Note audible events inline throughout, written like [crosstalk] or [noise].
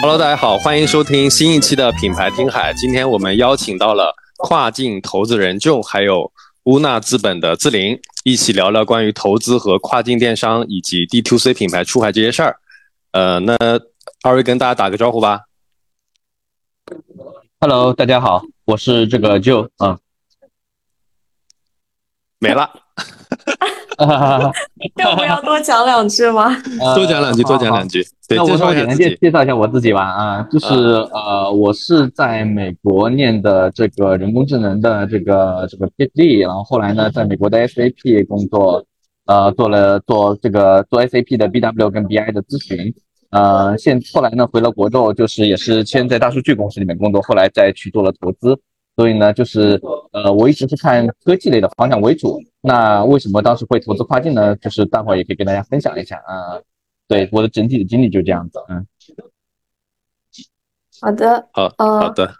Hello，大家好，欢迎收听新一期的品牌听海。今天我们邀请到了跨境投资人 Joe，还有乌纳资本的自林，一起聊聊关于投资和跨境电商以及 D to C 品牌出海这些事儿。呃，那二位跟大家打个招呼吧。Hello，大家好，我是这个 Joe 啊，没了，[laughs] [laughs] 要不要多讲两句吗？[laughs] 多讲两句，多讲两句。对，那我介绍那我简单一下。介介绍一下我自己吧啊，就是呃，我是在美国念的这个人工智能的这个这个 PhD，然后后来呢，在美国的 SAP 工作，呃，做了做这个做 SAP 的 BW 跟 BI 的咨询，呃，现后来呢回了国之后，就是也是先在大数据公司里面工作，后来再去做了投资，所以呢，就是呃，我一直是看科技类的方向为主。那为什么当时会投资跨境呢？就是待会儿也可以跟大家分享一下啊。对，我的整体的经历就这样子，嗯。好的，好呃好的，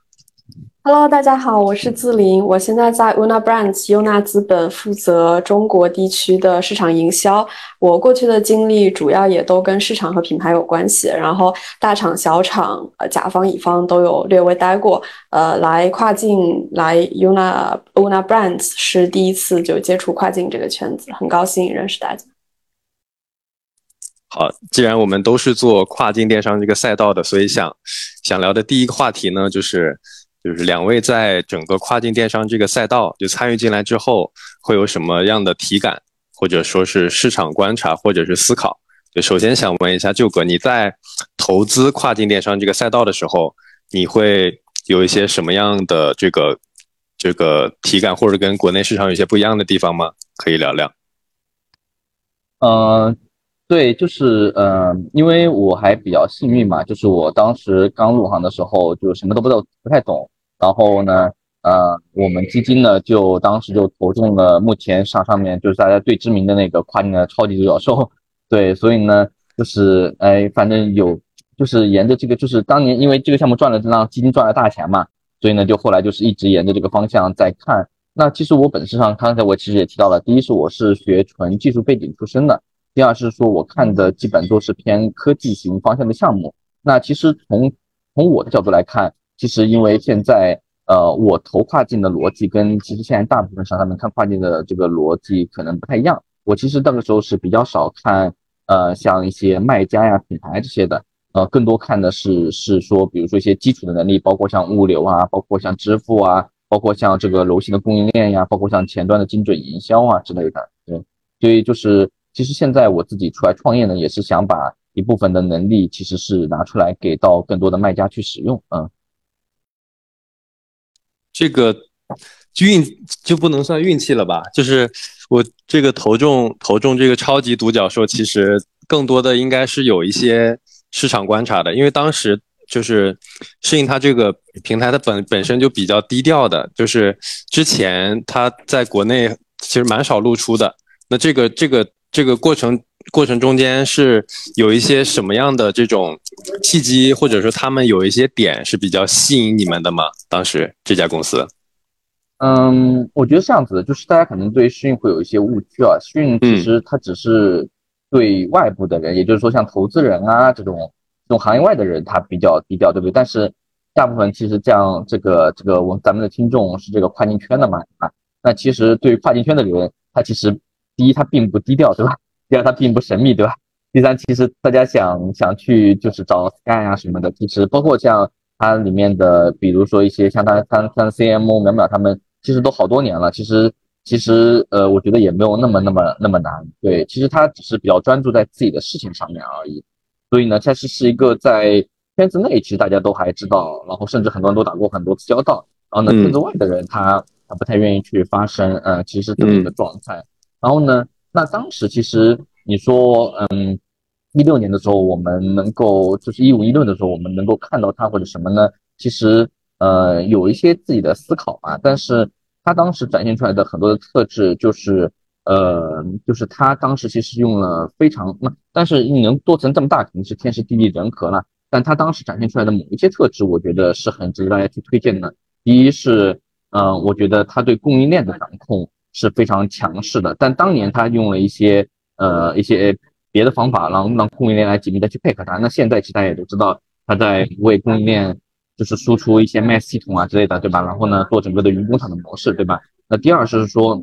Hello，大家好，我是自林，我现在在 Una Brands 优纳资本负责中国地区的市场营销。我过去的经历主要也都跟市场和品牌有关系，然后大厂、小厂、呃甲方、乙方都有略微待过。呃，来跨境来 Una Una Brands 是第一次就接触跨境这个圈子，很高兴认识大家。好，既然我们都是做跨境电商这个赛道的，所以想想聊的第一个话题呢，就是就是两位在整个跨境电商这个赛道就参与进来之后，会有什么样的体感，或者说是市场观察，或者是思考？就首先想问一下舅哥，你在投资跨境电商这个赛道的时候，你会有一些什么样的这个这个体感，或者跟国内市场有些不一样的地方吗？可以聊聊。呃，对，就是呃，因为我还比较幸运嘛，就是我当时刚入行的时候就什么都不都，不太懂。然后呢，呃，我们基金呢就当时就投中了目前上上面就是大家最知名的那个跨境的超级独角兽。[laughs] 对，所以呢，就是哎，反正有就是沿着这个，就是当年因为这个项目赚了让基金赚了大钱嘛，所以呢，就后来就是一直沿着这个方向在看。那其实我本质上刚才我其实也提到了，第一是我是学纯技术背景出身的。第二是说，我看的基本都是偏科技型方向的项目。那其实从从我的角度来看，其实因为现在呃，我投跨境的逻辑跟其实现在大部分商他们看跨境的这个逻辑可能不太一样。我其实那个时候是比较少看呃像一些卖家呀、品牌这些的，呃，更多看的是是说，比如说一些基础的能力，包括像物流啊，包括像支付啊，包括像这个柔性的供应链呀，包括像前端的精准营销啊之类的。对，所以就是。其实现在我自己出来创业呢，也是想把一部分的能力，其实是拿出来给到更多的卖家去使用。嗯，这个运就不能算运气了吧？就是我这个投中投中这个超级独角兽，其实更多的应该是有一些市场观察的，因为当时就是适应它这个平台它本本身就比较低调的，就是之前它在国内其实蛮少露出的。那这个这个。这个过程过程中间是有一些什么样的这种契机，或者说他们有一些点是比较吸引你们的吗？当时这家公司，嗯，我觉得是这样子的，就是大家可能对讯会有一些误区啊。讯其实它只是对外部的人，也就是说像投资人啊这种这种行业外的人，他比较低调，对不对？但是大部分其实这样这个这个我咱们的听众是这个跨境圈的嘛啊，那其实对于跨境圈的人，他其实。第一，它并不低调，对吧？第二，它并不神秘，对吧？第三，其实大家想想去就是找 Sky 啊什么的，其实包括像它里面的，比如说一些像它像像 CMO 淼淼他们，其实都好多年了。其实其实呃，我觉得也没有那么那么那么难。对，其实他只是比较专注在自己的事情上面而已。所以呢，它是是一个在圈子内其实大家都还知道，然后甚至很多人都打过很多次交道，然后呢，圈子外的人他他不太愿意去发声，呃，其实这么一个状态。然后呢，那当时其实你说，嗯，一六年的时候，我们能够就是一五一六的时候，我们能够看到它或者什么呢？其实呃有一些自己的思考啊，但是它当时展现出来的很多的特质，就是呃就是它当时其实用了非常那，但是你能做成这么大，肯定是天时地利人和了。但它当时展现出来的某一些特质，我觉得是很值得大家去推荐的。第一是，呃，我觉得它对供应链的掌控。是非常强势的，但当年他用了一些呃一些别的方法，然后让供应链来紧密的去配合他。那现在其实大家也都知道，他在为供应链就是输出一些 m a s 系统啊之类的，对吧？然后呢，做整个的云工厂的模式，对吧？那第二是说，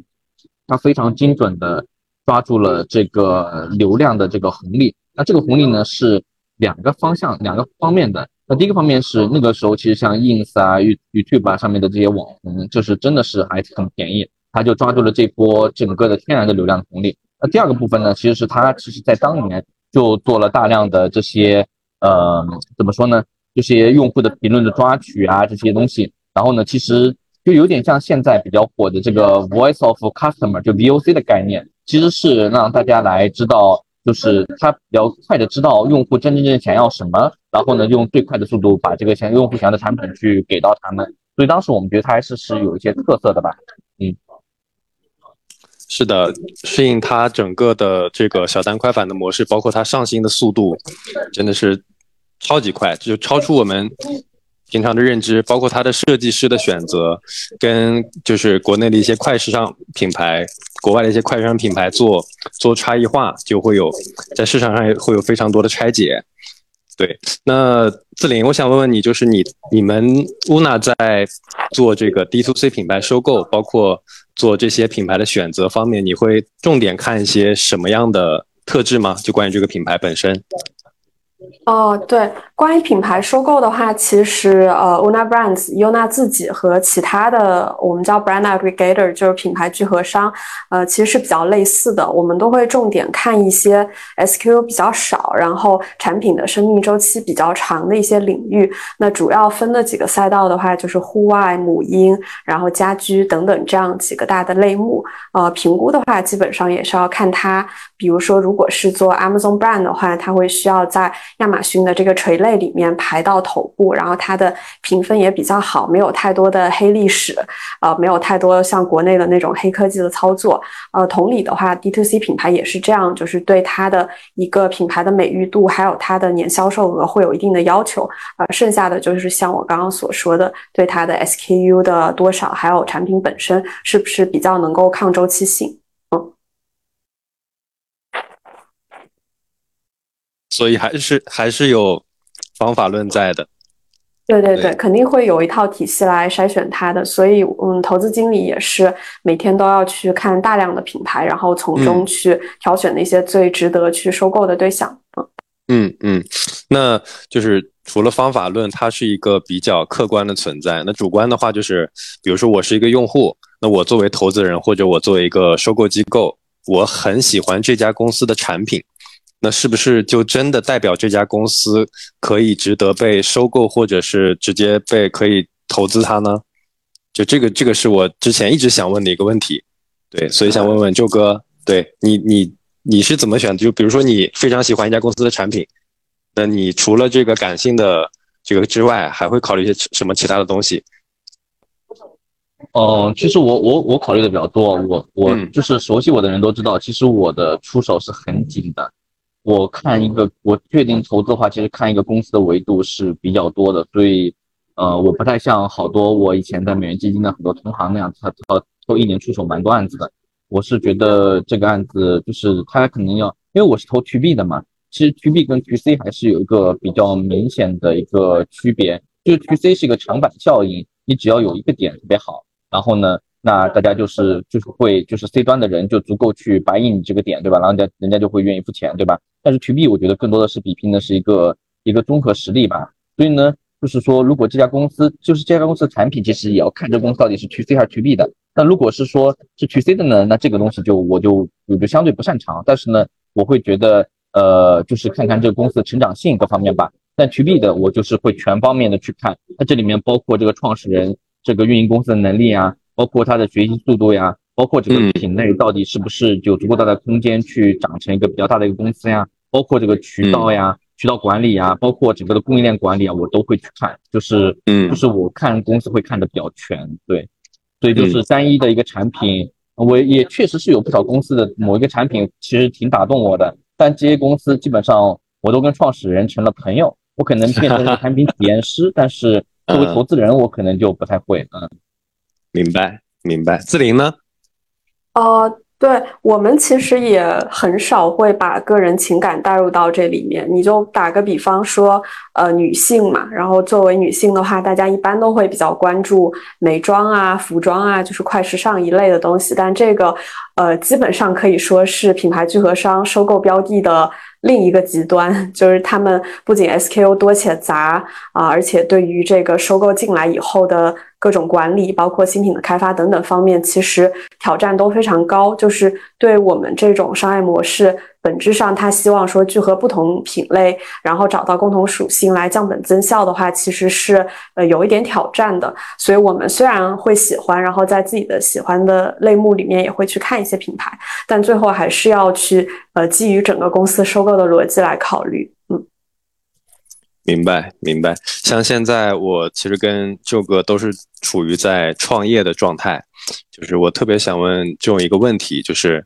他非常精准的抓住了这个流量的这个红利。那这个红利呢是两个方向、两个方面的。那第一个方面是那个时候其实像 ins 啊、YouTube 啊上面的这些网红，就是真的是还很便宜，他就抓住了这波整个的天然的流量红利。那第二个部分呢，其实是他其实在当年就做了大量的这些呃怎么说呢，这些用户的评论的抓取啊这些东西。然后呢，其实就有点像现在比较火的这个 Voice of Customer，就 VOC 的概念，其实是让大家来知道。就是他比较快的知道用户真真正正想要什么，然后呢，用最快的速度把这个想用户想要的产品去给到他们。所以当时我们觉得它还是是有一些特色的吧。嗯，是的，适应它整个的这个小单快返的模式，包括它上新的速度，真的是超级快，就超出我们。平常的认知，包括它的设计师的选择，跟就是国内的一些快时尚品牌，国外的一些快时尚品牌做做差异化，就会有在市场上也会有非常多的拆解。对，那自林，我想问问你，就是你你们乌娜在做这个 D to C 品牌收购，包括做这些品牌的选择方面，你会重点看一些什么样的特质吗？就关于这个品牌本身。哦，对，关于品牌收购的话，其实呃，Una Brands、Una 自己和其他的我们叫 Brand Aggregator，就是品牌聚合商，呃，其实是比较类似的。我们都会重点看一些 SKU 比较少，然后产品的生命周期比较长的一些领域。那主要分的几个赛道的话，就是户外、母婴，然后家居等等这样几个大的类目。呃，评估的话，基本上也是要看它，比如说如果是做 Amazon Brand 的话，它会需要在亚马逊的这个垂类类里面排到头部，然后它的评分也比较好，没有太多的黑历史，呃，没有太多像国内的那种黑科技的操作。呃，同理的话，D to C 品牌也是这样，就是对它的一个品牌的美誉度，还有它的年销售额会有一定的要求。呃，剩下的就是像我刚刚所说的，对它的 SKU 的多少，还有产品本身是不是比较能够抗周期性。所以还是还是有方法论在的，对对对，肯定会有一套体系来筛选它的。所以，嗯，投资经理也是每天都要去看大量的品牌，然后从中去挑选那些最值得去收购的对象。嗯嗯，那就是除了方法论，它是一个比较客观的存在。那主观的话，就是比如说我是一个用户，那我作为投资人或者我作为一个收购机构，我很喜欢这家公司的产品。那是不是就真的代表这家公司可以值得被收购，或者是直接被可以投资它呢？就这个，这个是我之前一直想问的一个问题。对，所以想问问周哥，对你，你你是怎么选？就比如说你非常喜欢一家公司的产品，那你除了这个感性的这个之外，还会考虑一些什么其他的东西？嗯，其实我我我考虑的比较多，我我就是熟悉我的人都知道，其实我的出手是很紧的。我看一个，我确定投资的话，其实看一个公司的维度是比较多的，所以，呃，我不太像好多我以前在美元基金的很多同行那样，他他都一年出手蛮多案子的。我是觉得这个案子就是他肯定要，因为我是投 to B 的嘛，其实 to B 跟 to C 还是有一个比较明显的一个区别，就是 to C 是一个长板效应，你只要有一个点特别好，然后呢。那大家就是就是会就是 C 端的人就足够去白印你这个点，对吧？然后人家人家就会愿意付钱，对吧？但是 To B 我觉得更多的是比拼的是一个一个综合实力吧。所以呢，就是说如果这家公司就是这家公司的产品，其实也要看这公司到底是 To C 还是 To B 的。那如果是说是 To C 的呢，那这个东西就我就我就相对不擅长。但是呢，我会觉得呃，就是看看这个公司的成长性各方面吧。但 To B 的我就是会全方面的去看，它这里面包括这个创始人这个运营公司的能力啊。包括他的学习速度呀，包括这个品类到底是不是有足够大的空间去长成一个比较大的一个公司呀？包括这个渠道呀、渠道管理呀，包括整个的供应链管理啊，我都会去看。就是，嗯，就是我看公司会看的比较全，对。所以就是单一的一个产品，我也确实是有不少公司的某一个产品其实挺打动我的，但这些公司基本上我都跟创始人成了朋友，我可能变成了产品体验 [laughs] 师，但是作为投资人，我可能就不太会，嗯。明白，明白。志玲呢？呃，对我们其实也很少会把个人情感带入到这里面。你就打个比方说，呃，女性嘛，然后作为女性的话，大家一般都会比较关注美妆啊、服装啊，就是快时尚一类的东西。但这个，呃，基本上可以说是品牌聚合商收购标的的。另一个极端 [laughs] 就是他们不仅 SKU 多且杂啊，而且对于这个收购进来以后的各种管理，包括新品的开发等等方面，其实挑战都非常高。就是对我们这种商业模式。本质上，他希望说聚合不同品类，然后找到共同属性来降本增效的话，其实是呃有一点挑战的。所以，我们虽然会喜欢，然后在自己的喜欢的类目里面也会去看一些品牌，但最后还是要去呃基于整个公司收购的逻辑来考虑。嗯，明白明白。像现在我其实跟舅哥都是处于在创业的状态，就是我特别想问舅一个问题，就是。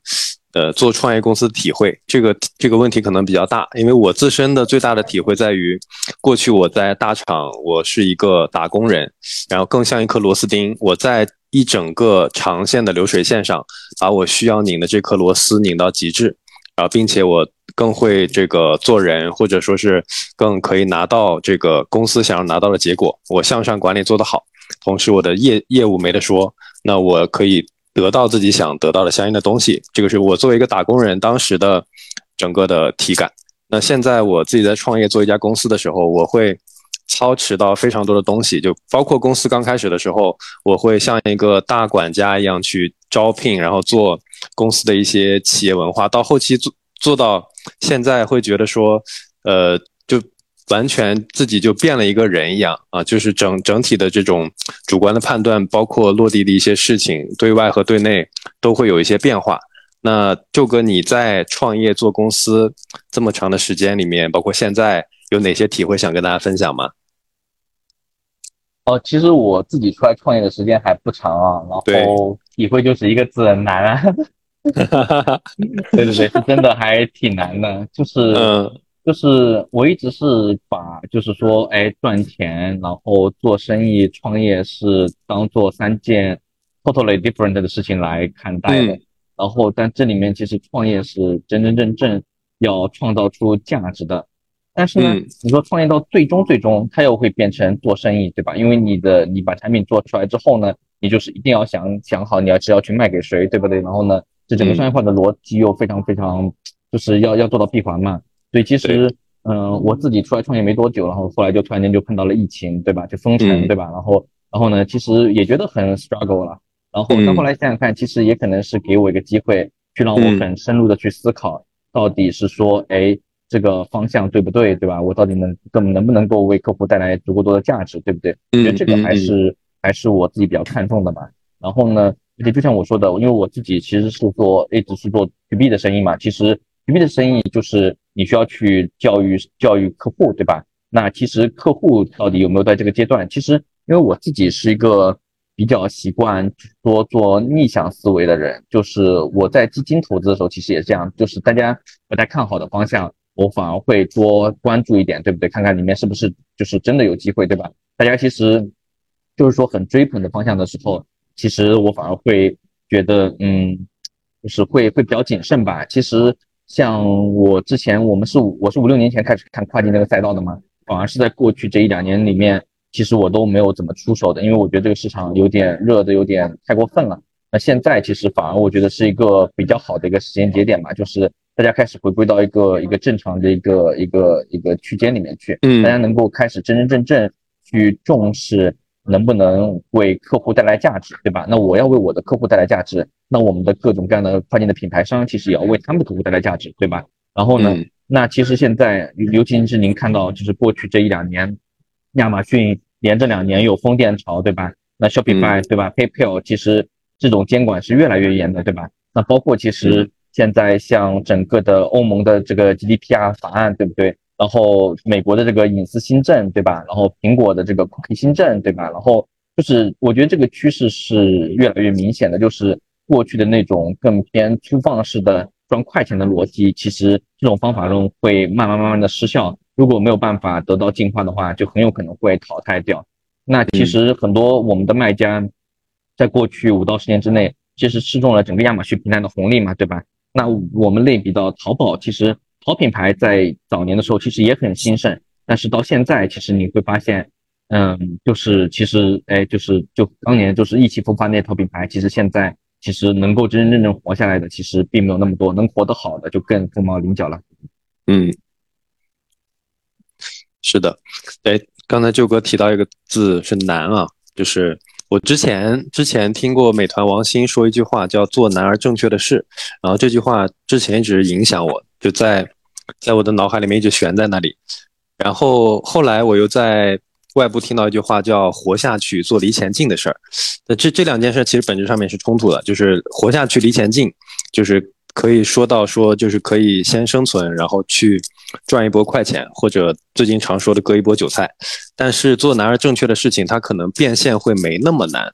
呃，做创业公司体会这个这个问题可能比较大，因为我自身的最大的体会在于，过去我在大厂，我是一个打工人，然后更像一颗螺丝钉，我在一整个长线的流水线上，把我需要拧的这颗螺丝拧到极致，然后并且我更会这个做人，或者说是更可以拿到这个公司想要拿到的结果，我向上管理做得好，同时我的业业务没得说，那我可以。得到自己想得到的相应的东西，这个是我作为一个打工人当时的整个的体感。那现在我自己在创业做一家公司的时候，我会操持到非常多的东西，就包括公司刚开始的时候，我会像一个大管家一样去招聘，然后做公司的一些企业文化。到后期做做到现在，会觉得说，呃。就完全自己就变了一个人一样啊，就是整整体的这种主观的判断，包括落地的一些事情，对外和对内都会有一些变化。那舅哥，你在创业做公司这么长的时间里面，包括现在有哪些体会想跟大家分享吗？哦，其实我自己出来创业的时间还不长啊，然后体会就是一个字难啊。[laughs] 对对对，是真的还挺难的，就是。就是我一直是把，就是说，哎，赚钱，然后做生意、创业是当做三件 totally different 的事情来看待的。然后，但这里面其实创业是真真正正要创造出价值的。但是呢，你说创业到最终最终，它又会变成做生意，对吧？因为你的你把产品做出来之后呢，你就是一定要想想好你要是要去卖给谁，对不对？然后呢，这整个商业化的逻辑又非常非常，就是要要做到闭环嘛。所以其实，嗯，我自己出来创业没多久，然后后来就突然间就碰到了疫情，对吧？就封城，对吧？然后，然后呢，其实也觉得很 struggle 了。然后到后来想想看，其实也可能是给我一个机会，去让我很深入的去思考，到底是说，哎，这个方向对不对，对吧？我到底能更能不能够为客户带来足够多的价值，对不对？我觉得这个还是还是我自己比较看重的嘛。然后呢，而且就像我说的，因为我自己其实是做一直是做 to B 的生意嘛，其实 to B 的生意就是。你需要去教育教育客户，对吧？那其实客户到底有没有在这个阶段？其实因为我自己是一个比较习惯多做逆向思维的人，就是我在基金投资的时候，其实也是这样，就是大家不太看好的方向，我反而会多关注一点，对不对？看看里面是不是就是真的有机会，对吧？大家其实就是说很追捧的方向的时候，其实我反而会觉得，嗯，就是会会比较谨慎吧。其实。像我之前，我们是我是五六年前开始看跨境这个赛道的嘛，反而是在过去这一两年里面，其实我都没有怎么出手的，因为我觉得这个市场有点热的有点太过分了。那现在其实反而我觉得是一个比较好的一个时间节点吧，就是大家开始回归到一个一个正常的一个一个一个区间里面去，嗯，大家能够开始真真正正去重视。能不能为客户带来价值，对吧？那我要为我的客户带来价值，那我们的各种各样的跨境的品牌商其实也要为他们的客户带来价值，对吧？然后呢，那其实现在，尤其是您看到，就是过去这一两年，亚马逊连着两年有风电潮，对吧？那 Shopify 对吧？PayPal 其实这种监管是越来越严的，对吧？那包括其实现在像整个的欧盟的这个 GDPR 法案，对不对？然后美国的这个隐私新政，对吧？然后苹果的这个 Cookie 新政，对吧？然后就是我觉得这个趋势是越来越明显的，就是过去的那种更偏粗放式的赚快钱的逻辑，其实这种方法论会慢慢慢慢的失效。如果没有办法得到进化的话，就很有可能会淘汰掉。那其实很多我们的卖家，在过去五到十年之内，其实吃中了整个亚马逊平台的红利嘛，对吧？那我们类比到淘宝，其实淘品牌在早年的时候其实也很兴盛，但是到现在，其实你会发现，嗯，就是其实，哎，就是就当年就是意气风发那淘品牌，其实现在其实能够真真正正活下来的，其实并没有那么多，能活得好的就更凤毛麟角了。嗯，是的，哎，刚才舅哥提到一个字是难啊，就是。我之前之前听过美团王兴说一句话，叫做难而正确的事。然后这句话之前一直影响我，就在在我的脑海里面一直悬在那里。然后后来我又在外部听到一句话，叫活下去做离钱近的事儿。那这这两件事其实本质上面是冲突的，就是活下去离钱近，就是可以说到说就是可以先生存，然后去。赚一波快钱，或者最近常说的割一波韭菜，但是做难而正确的事情，它可能变现会没那么难。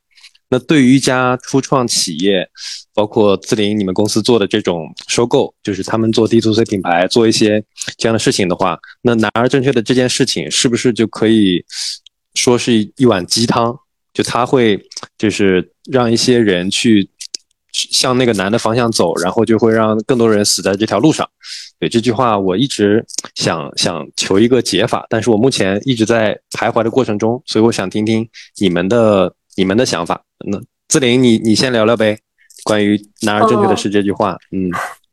那对于一家初创企业，包括自林你们公司做的这种收购，就是他们做 D to C 品牌，做一些这样的事情的话，那难而正确的这件事情，是不是就可以说是一碗鸡汤？就他会就是让一些人去。向那个难的方向走，然后就会让更多人死在这条路上。对这句话，我一直想想求一个解法，但是我目前一直在徘徊的过程中，所以我想听听你们的你们的想法。那志玲，你你先聊聊呗，关于男儿正确的是这句话。嗯，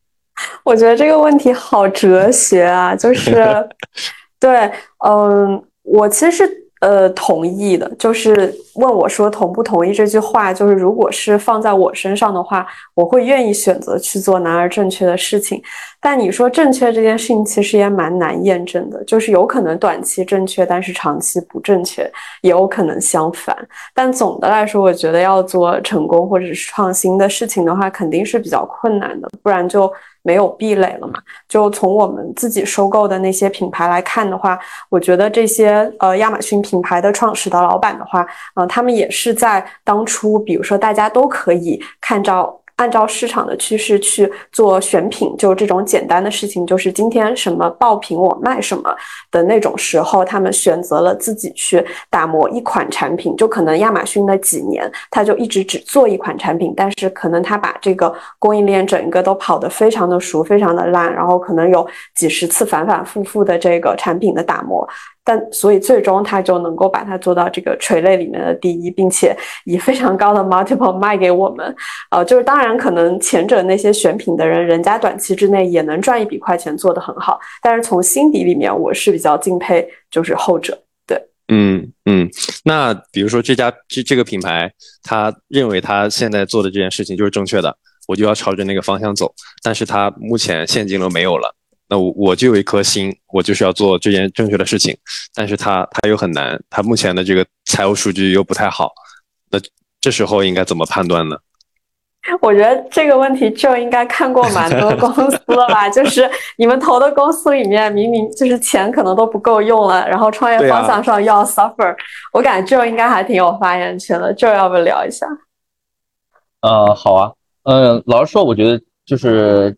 [laughs] 我觉得这个问题好哲学啊，就是 [laughs] 对，嗯，我其实是。呃，同意的，就是问我说同不同意这句话，就是如果是放在我身上的话，我会愿意选择去做难而正确的事情。但你说正确这件事情，其实也蛮难验证的，就是有可能短期正确，但是长期不正确，也有可能相反。但总的来说，我觉得要做成功或者是创新的事情的话，肯定是比较困难的，不然就。没有壁垒了嘛？就从我们自己收购的那些品牌来看的话，我觉得这些呃亚马逊品牌的创始的老板的话，呃，他们也是在当初，比如说大家都可以看到。按照市场的趋势去做选品，就这种简单的事情，就是今天什么爆品我卖什么的那种时候，他们选择了自己去打磨一款产品。就可能亚马逊那几年，他就一直只做一款产品，但是可能他把这个供应链整个都跑得非常的熟，非常的烂，然后可能有几十次反反复复的这个产品的打磨。但所以最终他就能够把它做到这个垂类里面的第一，并且以非常高的 multiple 卖给我们。呃，就是当然可能前者那些选品的人，人家短期之内也能赚一笔快钱，做得很好。但是从心底里面，我是比较敬佩就是后者。对，嗯嗯。那比如说这家这这个品牌，他认为他现在做的这件事情就是正确的，我就要朝着那个方向走。但是他目前现金流没有了。那我我就有一颗心，我就是要做这件正确的事情，但是他他又很难，他目前的这个财务数据又不太好，那这时候应该怎么判断呢？[laughs] 我觉得这个问题就应该看过蛮多公司了吧，[laughs] 就是你们投的公司里面，明明就是钱可能都不够用了，然后创业方向上又要 suffer，我感觉就应该还挺有发言权的，就要不聊一下？呃，好啊，呃，老实说，我觉得就是。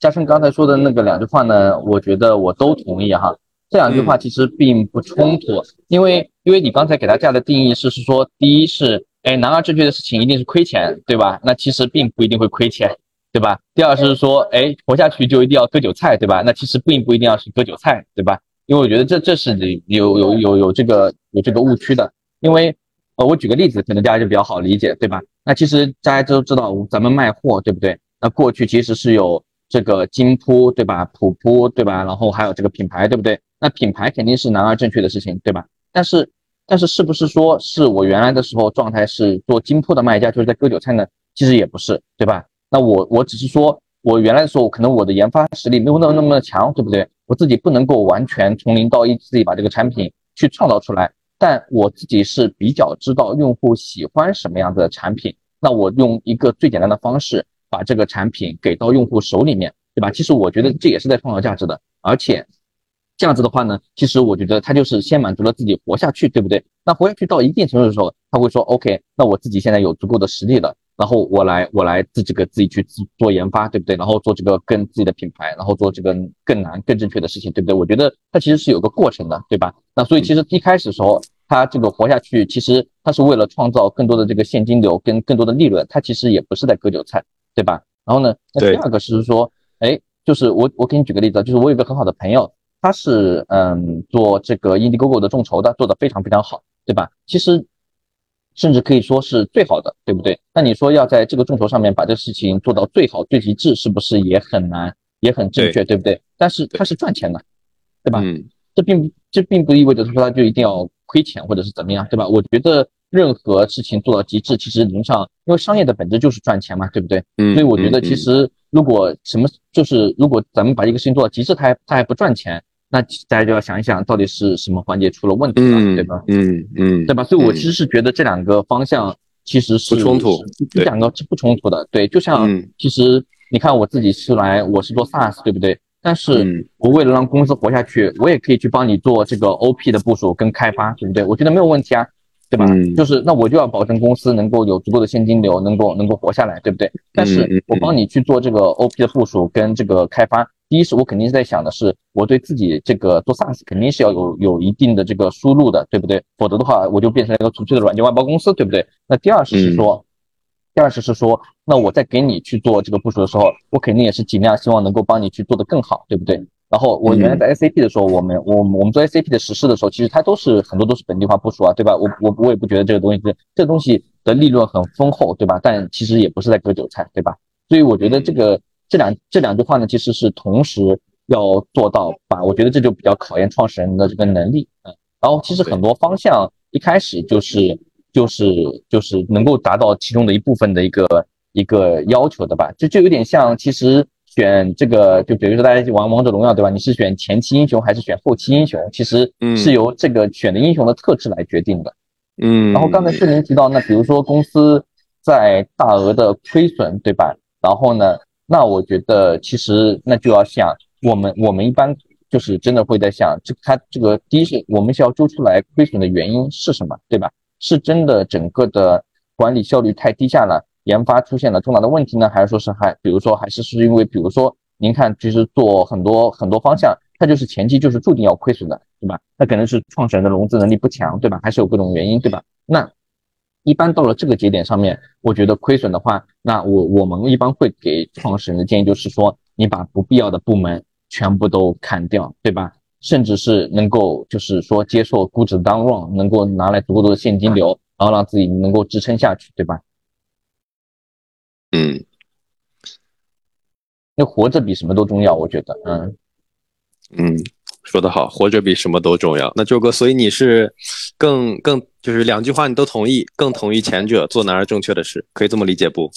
加深刚才说的那个两句话呢，我觉得我都同意哈。这两句话其实并不冲突，因为因为你刚才给他这样的定义是是说，第一是哎男儿正确的事情一定是亏钱，对吧？那其实并不一定会亏钱，对吧？第二是说哎活下去就一定要割韭菜，对吧？那其实并不一定要是割韭菜，对吧？因为我觉得这这是有有有有这个有这个误区的，因为呃我举个例子，可能大家就比较好理解，对吧？那其实大家都知道咱们卖货，对不对？那过去其实是有。这个金铺对吧？普铺对吧？然后还有这个品牌对不对？那品牌肯定是难而正确的事情对吧？但是但是是不是说是我原来的时候状态是做金铺的卖家就是在割韭菜呢？其实也不是对吧？那我我只是说我原来的时候可能我的研发实力没有那么那么的强对不对？我自己不能够完全从零到一自己把这个产品去创造出来，但我自己是比较知道用户喜欢什么样的产品，那我用一个最简单的方式。把这个产品给到用户手里面，对吧？其实我觉得这也是在创造价值的，而且这样子的话呢，其实我觉得他就是先满足了自己活下去，对不对？那活下去到一定程度的时候，他会说，OK，那我自己现在有足够的实力了，然后我来我来自己给自己去做研发，对不对？然后做这个跟自己的品牌，然后做这个更难更正确的事情，对不对？我觉得它其实是有个过程的，对吧？那所以其实一开始的时候，他这个活下去，其实他是为了创造更多的这个现金流跟更多的利润，他其实也不是在割韭菜，对吧？然后呢，那第二个是说，哎，就是我我给你举个例子，就是我有个很好的朋友，他是嗯做这个 Indiegogo 的众筹的，做的非常非常好，对吧？其实甚至可以说是最好的，对不对？那你说要在这个众筹上面把这事情做到最好最极致，是不是也很难，也很正确，对不对？但是他是赚钱的，对吧？嗯，这并不这并不意味着说他就一定要亏钱或者是怎么样，对吧？我觉得任何事情做到极致，其实理论上，因为商业的本质就是赚钱嘛，对不对？嗯，所以我觉得其实如果什么就是如果咱们把一个事情做到极致，它还它还不赚钱。那大家就要想一想，到底是什么环节出了问题了，对吧？嗯嗯，对吧？所以我其实是觉得这两个方向其实是不冲突，这两个是不冲突的。对，就像其实你看我自己是来，我是做 SaaS，对不对？但是我为了让公司活下去，我也可以去帮你做这个 OP 的部署跟开发，对不对？我觉得没有问题啊，对吧？就是那我就要保证公司能够有足够的现金流，能够能够活下来，对不对？但是我帮你去做这个 OP 的部署跟这个开发。第一是我肯定是在想的是，我对自己这个做 SaaS 肯定是要有有一定的这个输入的，对不对？否则的话，我就变成一个纯粹的软件外包公司，对不对？那第二是说，第二是是说，那我在给你去做这个部署的时候，我肯定也是尽量希望能够帮你去做得更好，对不对？然后我原来在 SAP 的时候，我们我我们做 SAP 的实施的时候，其实它都是很多都是本地化部署啊，对吧？我我我也不觉得这个东西这这东西的利润很丰厚，对吧？但其实也不是在割韭菜，对吧？所以我觉得这个。这两这两句话呢，其实是同时要做到吧？我觉得这就比较考验创始人的这个能力，嗯。然后其实很多方向一开始就是就是就是能够达到其中的一部分的一个一个要求的吧？就就有点像，其实选这个，就比如说大家玩王者荣耀对吧？你是选前期英雄还是选后期英雄？其实是由这个选的英雄的特质来决定的，嗯。然后刚才是您提到，那比如说公司在大额的亏损对吧？然后呢？那我觉得其实那就要想我们我们一般就是真的会在想这它这个第一是我们是要揪出来亏损的原因是什么，对吧？是真的整个的管理效率太低下了，研发出现了重大的问题呢，还是说是还比如说还是是因为比如说您看其实做很多很多方向，它就是前期就是注定要亏损的，对吧？那可能是创始人的融资能力不强，对吧？还是有各种原因，对吧？那。一般到了这个节点上面，我觉得亏损的话，那我我们一般会给创始人的建议就是说，你把不必要的部门全部都砍掉，对吧？甚至是能够就是说接受估值 down run，能够拿来足够多的现金流，然后让自己能够支撑下去，对吧？嗯，那活着比什么都重要，我觉得，嗯嗯。说得好，活着比什么都重要。那周哥，所以你是更更就是两句话你都同意，更同意前者做男儿正确的事，可以这么理解不？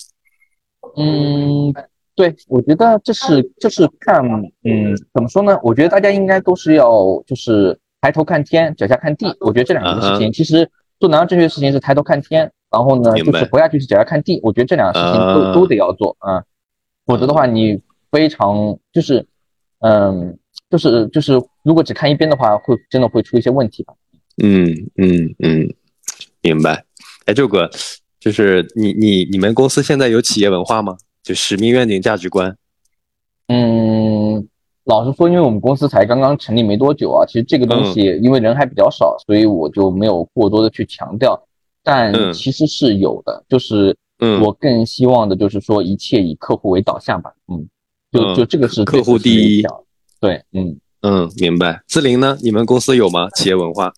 嗯，对，我觉得这是这是看，嗯，怎么说呢？我觉得大家应该都是要就是抬头看天，脚下看地。我觉得这两个事情，其实做男儿正确的事情是抬头看天，然后呢就是活下去是脚下看地。我觉得这两个事情都都得要做啊，否则的话你非常就是嗯。就是就是，如果只看一边的话，会真的会出一些问题吧？嗯嗯嗯，明白。哎，周哥，就是你你你们公司现在有企业文化吗？就使命、愿景、价值观？嗯，老实说，因为我们公司才刚刚成立没多久啊，其实这个东西因为人还比较少，所以我就没有过多的去强调。但其实是有的，就是我更希望的就是说，一切以客户为导向吧。嗯，就就这个是客户第一。对，嗯嗯，明白。志玲呢？你们公司有吗？企业文化？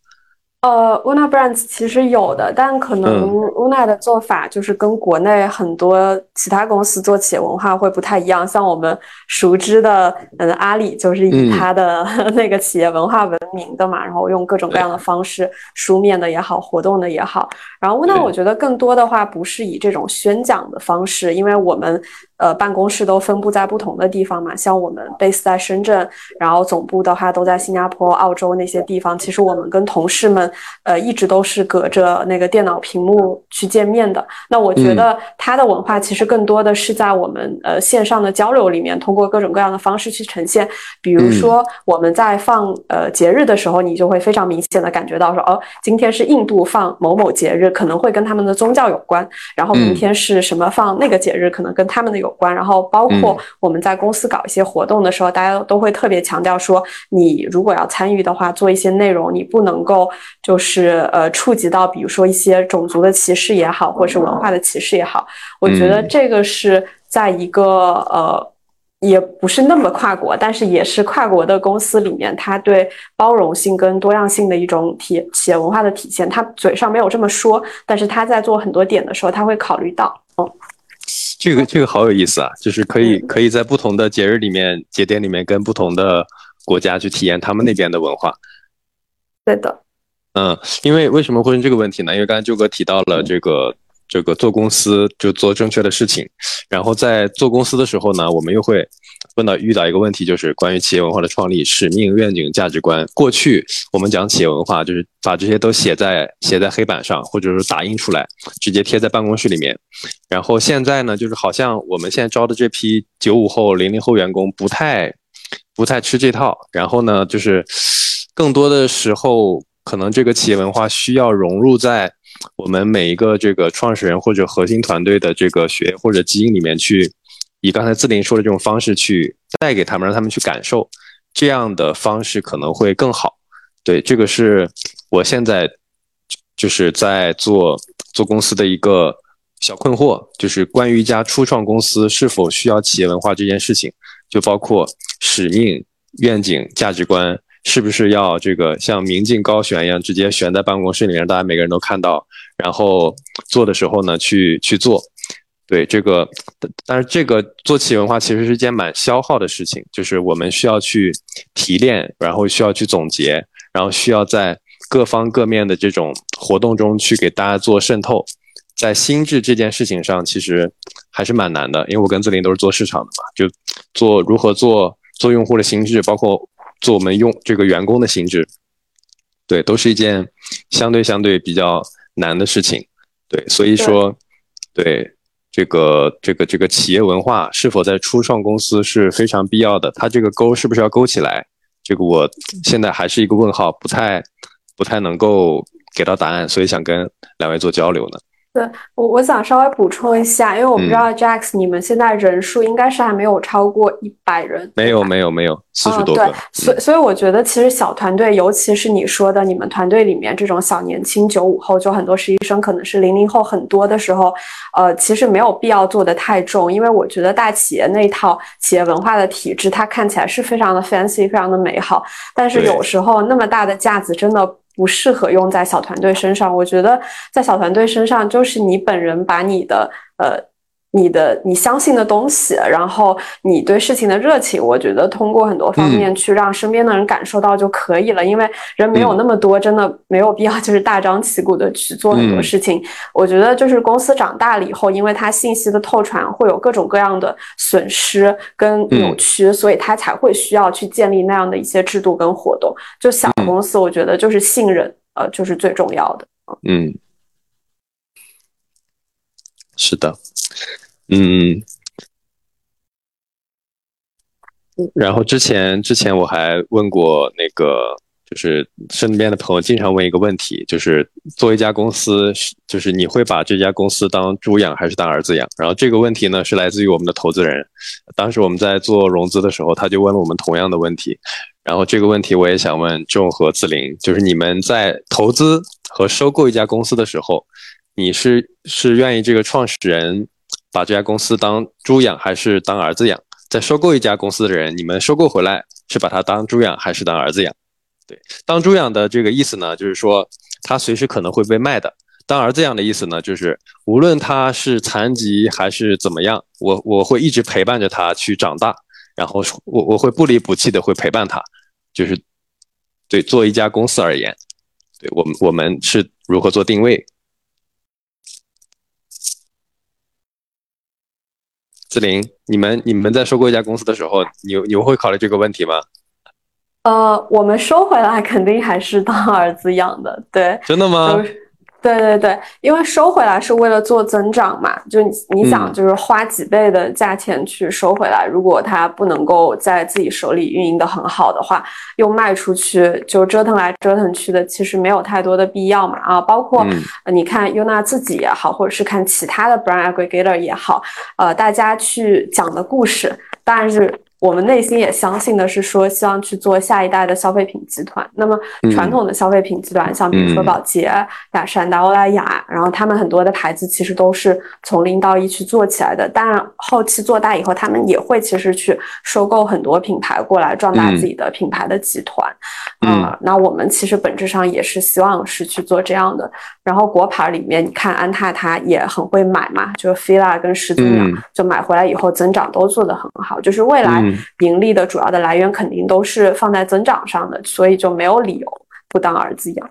呃，Una Brands 其实有的，但可能 Una 的做法就是跟国内很多其他公司做企业文化会不太一样。像我们熟知的，嗯，阿里就是以它的 [laughs] 那个企业文化闻名的嘛，然后用各种各样的方式，书面的也好，活动的也好。然后 Una 我觉得更多的话不是以这种宣讲的方式，因为我们。呃，办公室都分布在不同的地方嘛，像我们 base 在深圳，然后总部的话都在新加坡、澳洲那些地方。其实我们跟同事们，呃，一直都是隔着那个电脑屏幕去见面的。那我觉得它的文化其实更多的是在我们呃线上的交流里面，通过各种各样的方式去呈现。比如说我们在放呃节日的时候，你就会非常明显的感觉到说，哦，今天是印度放某某节日，可能会跟他们的宗教有关；然后明天是什么放那个节日，可能跟他们的有。关。然后包括我们在公司搞一些活动的时候，大家都会特别强调说，你如果要参与的话，做一些内容，你不能够就是呃触及到，比如说一些种族的歧视也好，或者是文化的歧视也好。我觉得这个是在一个呃。也不是那么跨国，但是也是跨国的公司里面，他对包容性跟多样性的一种体企业文化的体现。他嘴上没有这么说，但是他在做很多点的时候，他会考虑到。哦，这个这个好有意思啊，就是可以可以在不同的节日里面、节点里面，跟不同的国家去体验他们那边的文化。对的。嗯，因为为什么会问这个问题呢？因为刚才舅哥提到了这个。这个做公司就做正确的事情，然后在做公司的时候呢，我们又会问到遇到一个问题，就是关于企业文化的创立、使命、愿景、价值观。过去我们讲企业文化，就是把这些都写在写在黑板上，或者是打印出来，直接贴在办公室里面。然后现在呢，就是好像我们现在招的这批九五后、零零后员工不太不太吃这套。然后呢，就是更多的时候，可能这个企业文化需要融入在。我们每一个这个创始人或者核心团队的这个血或者基因里面去，以刚才自林说的这种方式去带给他们，让他们去感受，这样的方式可能会更好。对，这个是我现在就是在做做公司的一个小困惑，就是关于一家初创公司是否需要企业文化这件事情，就包括使命、愿景、价值观。是不是要这个像明镜高悬一样，直接悬在办公室里，让大家每个人都看到？然后做的时候呢，去去做。对这个，但是这个做企业文化其实是一件蛮消耗的事情，就是我们需要去提炼，然后需要去总结，然后需要在各方各面的这种活动中去给大家做渗透。在心智这件事情上，其实还是蛮难的，因为我跟子林都是做市场的嘛，就做如何做做用户的心智，包括。做我们用这个员工的心智，对，都是一件相对相对比较难的事情，对，所以说，对这个这个这个企业文化是否在初创公司是非常必要的，它这个勾是不是要勾起来？这个我现在还是一个问号，不太不太能够给到答案，所以想跟两位做交流呢。对我，我想稍微补充一下，因为我不知道 Jax，你们现在人数应该是还没有超过一百人，没有，没有，没有，四十多个。对，所所以我觉得其实小团队，尤其是你说的，你们团队里面这种小年轻九五后，就很多实习生可能是零零后很多的时候，呃，其实没有必要做的太重，因为我觉得大企业那一套企业文化的体制，它看起来是非常的 fancy，非常的美好，但是有时候那么大的架子真的。不适合用在小团队身上。我觉得在小团队身上，就是你本人把你的呃。你的你相信的东西，然后你对事情的热情，我觉得通过很多方面去让身边的人感受到就可以了。因为人没有那么多，真的没有必要就是大张旗鼓的去做很多事情。我觉得就是公司长大了以后，因为它信息的透传会有各种各样的损失跟扭曲，所以它才会需要去建立那样的一些制度跟活动。就小公司，我觉得就是信任，呃，就是最重要的。嗯，是的。嗯，然后之前之前我还问过那个，就是身边的朋友经常问一个问题，就是做一家公司，就是你会把这家公司当猪养还是当儿子养？然后这个问题呢是来自于我们的投资人，当时我们在做融资的时候，他就问了我们同样的问题。然后这个问题我也想问仲和紫林，就是你们在投资和收购一家公司的时候，你是是愿意这个创始人？把这家公司当猪养还是当儿子养？在收购一家公司的人，你们收购回来是把它当猪养还是当儿子养？对，当猪养的这个意思呢，就是说它随时可能会被卖的；当儿子养的意思呢，就是无论他是残疾还是怎么样，我我会一直陪伴着他去长大，然后我我会不离不弃的会陪伴他。就是对做一家公司而言，对我们我们是如何做定位？思玲，你们你们在收购一家公司的时候，你你们会考虑这个问题吗？呃，我们收回来肯定还是当儿子养的，对。真的吗？对对对，因为收回来是为了做增长嘛，就你你想就是花几倍的价钱去收回来，如果它不能够在自己手里运营的很好的话，又卖出去就折腾来折腾去的，其实没有太多的必要嘛啊，包括你看优娜自己也好，或者是看其他的 brand aggregator 也好，呃，大家去讲的故事，当然是。我们内心也相信的是说，希望去做下一代的消费品集团。那么传统的消费品集团，像比如说宝洁、雅诗兰黛、欧莱雅，然后他们很多的牌子其实都是从零到一去做起来的。当然，后期做大以后，他们也会其实去收购很多品牌过来壮大自己的品牌的集团。嗯，那我们其实本质上也是希望是去做这样的。然后国牌里面，你看安踏它也很会买嘛，就是 fila 跟始祖鸟，就买回来以后增长都做得很好，就是未来。盈利的主要的来源肯定都是放在增长上的，所以就没有理由不当儿子养。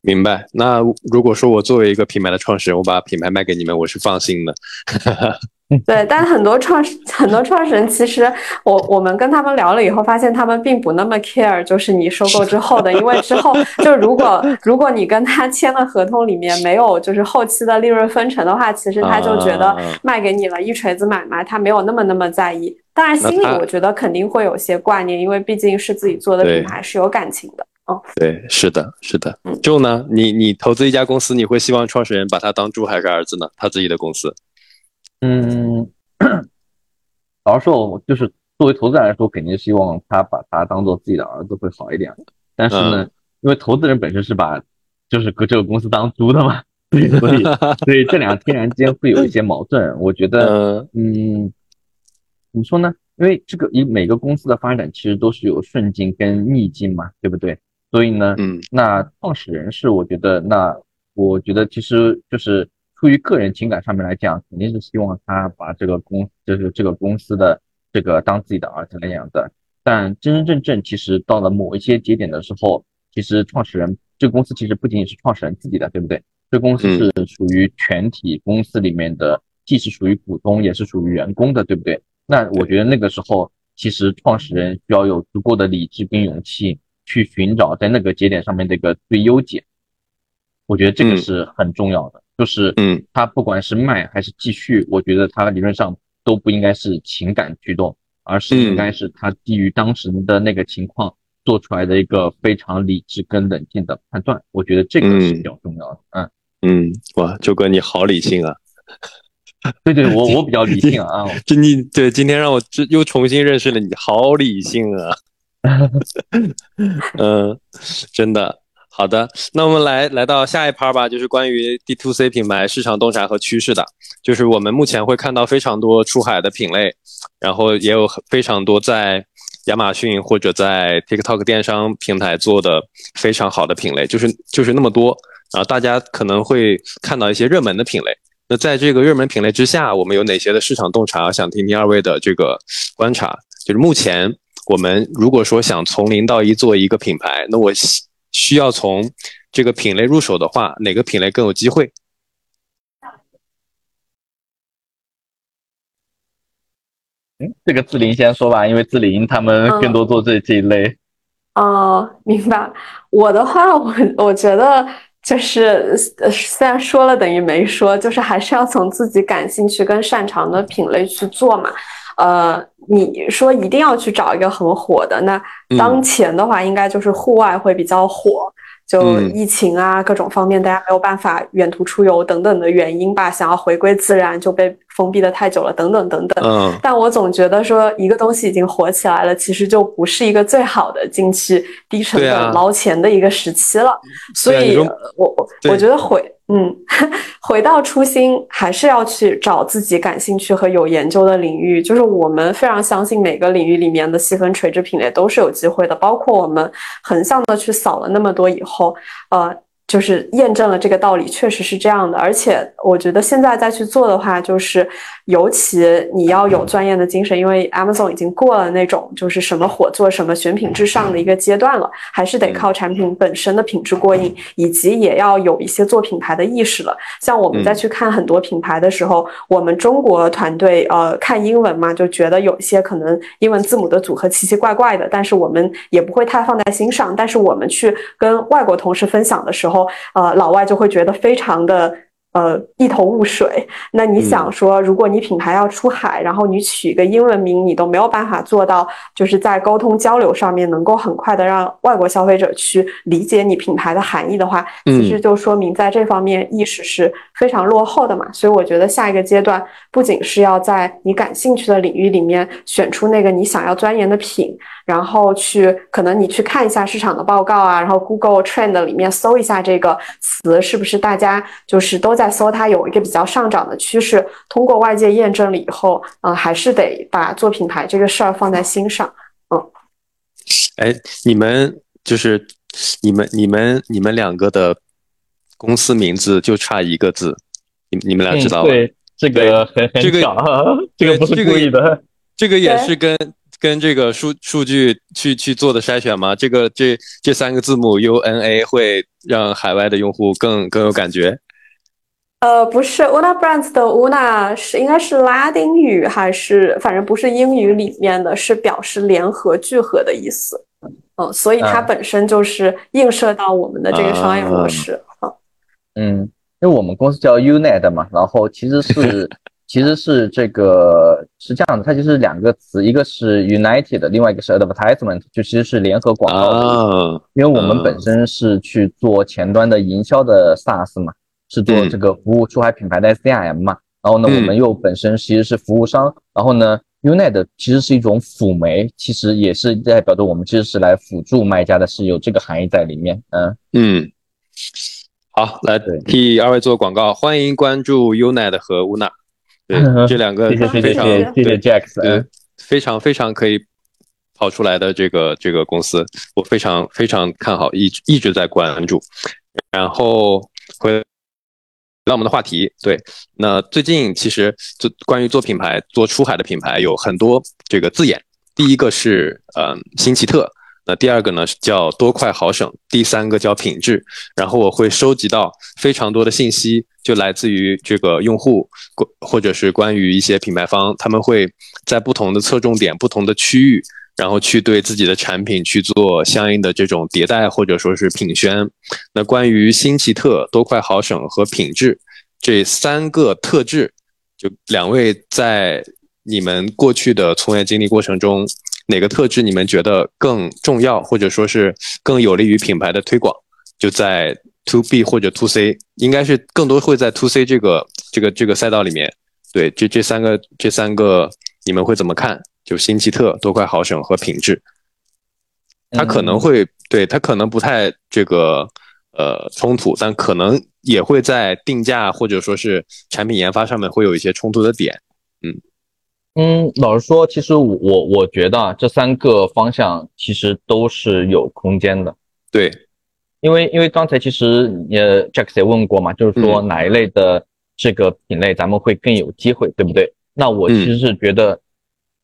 明白。那如果说我作为一个品牌的创始人，我把品牌卖给你们，我是放心的。[laughs] 对，但很多创始 [laughs] 很多创始人，其实我我们跟他们聊了以后，发现他们并不那么 care，就是你收购之后的，因为之后就如果如果你跟他签的合同里面没有就是后期的利润分成的话，其实他就觉得卖给你了一锤子买卖，他没有那么那么在意。当然心里我觉得肯定会有些挂念，因为毕竟是自己做的品牌，是有感情的。哦，对，是的，是的。就呢，你你投资一家公司，你会希望创始人把他当猪还是儿子呢？他自己的公司。嗯，老实说，我就是作为投资人来说，肯定希望他把他当做自己的儿子会好一点。但是呢，因为投资人本身是把就是搁这个公司当猪的嘛，所以 [laughs] 所以这两天然间会有一些矛盾。我觉得，嗯，怎么说呢？因为这个以每个公司的发展其实都是有顺境跟逆境嘛，对不对？所以呢，嗯，那创始人是我觉得，那我觉得其实就是。出于个人情感上面来讲，肯定是希望他把这个公，就是这个公司的这个当自己的儿子那样的。但真真正正，其实到了某一些节点的时候，其实创始人这个公司其实不仅仅是创始人自己的，对不对？这公司是属于全体公司里面的，既是属于股东，也是属于员工的，对不对？那我觉得那个时候，其实创始人需要有足够的理智跟勇气，去寻找在那个节点上面的一个最优解。我觉得这个是很重要的。就是，嗯，他不管是卖还是继续，我觉得他理论上都不应该是情感驱动，而是应该是他基于当时的那个情况做出来的一个非常理智跟冷静的判断。我觉得这个是比较重要的。嗯嗯，哇，周哥你好理性啊！对对，我 [laughs] 我比较理性啊。这你对今天让我这又重新认识了你，好理性啊。[laughs] 嗯，真的。好的，那我们来来到下一趴吧，就是关于 D to C 品牌市场洞察和趋势的。就是我们目前会看到非常多出海的品类，然后也有非常多在亚马逊或者在 TikTok 电商平台做的非常好的品类，就是就是那么多啊。大家可能会看到一些热门的品类。那在这个热门品类之下，我们有哪些的市场洞察？想听听二位的这个观察。就是目前我们如果说想从零到一做一个品牌，那我。需要从这个品类入手的话，哪个品类更有机会？嗯，这个志玲先说吧，因为志玲他们更多做这这一类。哦，明白。我的话，我我觉得就是虽然说了等于没说，就是还是要从自己感兴趣跟擅长的品类去做嘛。呃，你说一定要去找一个很火的，那当前的话，应该就是户外会比较火。就疫情啊，各种方面，大家没有办法远途出游等等的原因吧，想要回归自然就被封闭的太久了，等等等等。嗯，但我总觉得说一个东西已经火起来了，其实就不是一个最好的进去低成本捞钱的一个时期了。所以，我我觉得回嗯 [laughs] 回到初心，还是要去找自己感兴趣和有研究的领域。就是我们非常相信每个领域里面的细分垂直品类都是有机会的，包括我们横向的去扫了那么多以后。呃，就是验证了这个道理，确实是这样的。而且我觉得现在再去做的话，就是尤其你要有专业的精神，因为 Amazon 已经过了那种就是什么火做什么选品至上的一个阶段了，还是得靠产品本身的品质过硬，以及也要有一些做品牌的意识了。像我们再去看很多品牌的时候，我们中国团队呃看英文嘛，就觉得有一些可能英文字母的组合奇奇怪怪的，但是我们也不会太放在心上。但是我们去跟外国同事分享的时候，候，呃，老外就会觉得非常的。呃，一头雾水。那你想说，如果你品牌要出海，然后你取一个英文名，你都没有办法做到，就是在沟通交流上面能够很快的让外国消费者去理解你品牌的含义的话，其实就说明在这方面意识是非常落后的嘛。所以我觉得下一个阶段不仅是要在你感兴趣的领域里面选出那个你想要钻研的品。然后去，可能你去看一下市场的报告啊，然后 Google Trend 里面搜一下这个词，是不是大家就是都在搜它有一个比较上涨的趋势？通过外界验证了以后，嗯，还是得把做品牌这个事儿放在心上。嗯，哎，你们就是你们你们你们两个的公司名字就差一个字，你你们俩知道吗？对，这个很很巧，[laughs] 这个不是故意的，这个也是跟。跟这个数数据去去做的筛选吗？这个这这三个字母 U N A 会让海外的用户更更有感觉？呃，不是，Una Brands 的 Una 是应该是拉丁语还是反正不是英语里面的是表示联合聚合的意思。嗯，所以它本身就是映射到我们的这个商业模式。嗯，因为我们公司叫 Unet 嘛，然后其实是。[laughs] 其实是这个是这样的，它就是两个词，一个是 united，另外一个是 advertisement，就其实是联合广告。因为我们本身是去做前端的营销的 SaaS 嘛，是做这个服务出海品牌的 CRM 嘛。然后呢，我们又本身其实是服务商。然后呢，Unet 其实是一种辅媒，其实也是代表着我们其实是来辅助卖家的，是有这个含义在里面。嗯嗯，好，来替二位做广告，欢迎关注 Unet 和 Una 对。这两个非常谢谢 Jack，非常非常可以跑出来的这个这个公司，我非常非常看好，一一直在关注。然后回到我们的话题，对，那最近其实做关于做品牌、做出海的品牌有很多这个字眼，第一个是嗯新奇特。那第二个呢叫多快好省，第三个叫品质。然后我会收集到非常多的信息，就来自于这个用户，或者是关于一些品牌方，他们会在不同的侧重点、不同的区域，然后去对自己的产品去做相应的这种迭代或者说是品宣。那关于新奇特、多快好省和品质这三个特质，就两位在你们过去的从业经历过程中。哪个特质你们觉得更重要，或者说是更有利于品牌的推广？就在 To B 或者 To C，应该是更多会在 To C 这个这个这个赛道里面。对，这这三个这三个你们会怎么看？就新奇特、多快好省和品质，它可能会对它可能不太这个呃冲突，但可能也会在定价或者说是产品研发上面会有一些冲突的点。嗯。嗯，老实说，其实我我觉得啊，这三个方向其实都是有空间的。对，因为因为刚才其实呃，Jack 也问过嘛，就是说哪一类的这个品类咱们会更有机会，对不对？那我其实是觉得，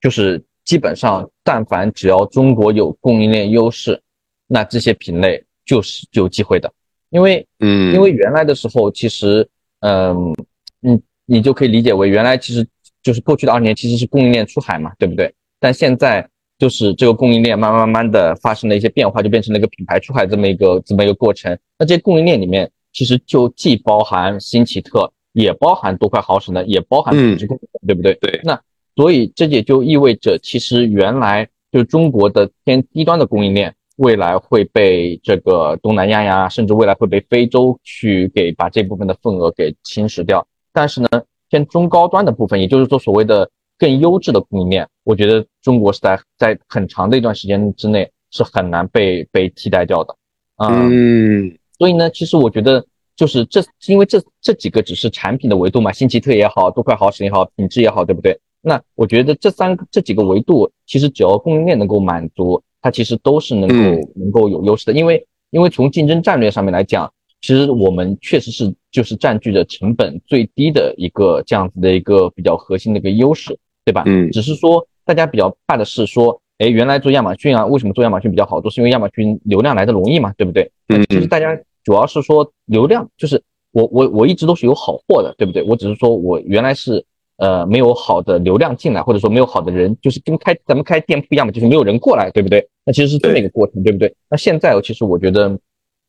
就是基本上，但凡只要中国有供应链优势，那这些品类就是有机会的。因为嗯，因为原来的时候，其实嗯嗯，你就可以理解为原来其实。就是过去的二年其实是供应链出海嘛，对不对？但现在就是这个供应链慢慢慢慢的发生了一些变化，就变成了一个品牌出海这么一个这么一个过程。那这些供应链里面其实就既包含新奇特，也包含多快好省的，也包含品质供对不对？对。那所以这也就意味着，其实原来就中国的偏低端的供应链，未来会被这个东南亚呀，甚至未来会被非洲去给把这部分的份额给侵蚀掉。但是呢？偏中高端的部分，也就是说所谓的更优质的供应链，我觉得中国是在在很长的一段时间之内是很难被被替代掉的。嗯，所以呢，其实我觉得就是这，因为这这几个只是产品的维度嘛，新奇特也好，多快好省也好，品质也好，对不对？那我觉得这三这几个维度，其实只要供应链能够满足，它其实都是能够能够有优势的。因为因为从竞争战略上面来讲。其实我们确实是就是占据着成本最低的一个这样子的一个比较核心的一个优势，对吧？嗯，只是说大家比较怕的是说，哎，原来做亚马逊啊，为什么做亚马逊比较好？都是因为亚马逊流量来的容易嘛，对不对？嗯，其实大家主要是说流量，就是我我我一直都是有好货的，对不对？我只是说我原来是呃没有好的流量进来，或者说没有好的人，就是跟开咱们开店铺一样嘛，就是没有人过来，对不对？那其实是这么一个过程，对不对？那现在其实我觉得，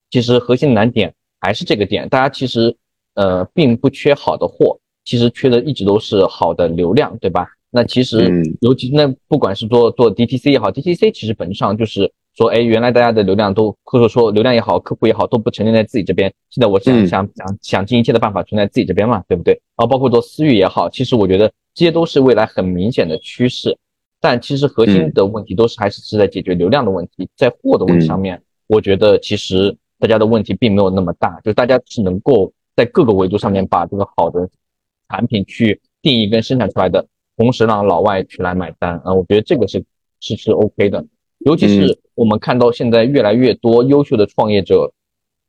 其实核心难点。还是这个点，大家其实呃并不缺好的货，其实缺的一直都是好的流量，对吧？那其实尤其那不管是做做 DTC 也好，DTC 其实本质上就是说，哎，原来大家的流量都或者说流量也好，客户也好，都不沉淀在自己这边，现在我想想想想尽一切的办法存在自己这边嘛，对不对？然后包括做私域也好，其实我觉得这些都是未来很明显的趋势。但其实核心的问题都是还是是在解决流量的问题，在货的问题上面，我觉得其实大家的问题并没有那么大，就大家是能够在各个维度上面把这个好的产品去定义跟生产出来的，同时让老外去来买单啊，我觉得这个是是是 OK 的。尤其是我们看到现在越来越多优秀的创业者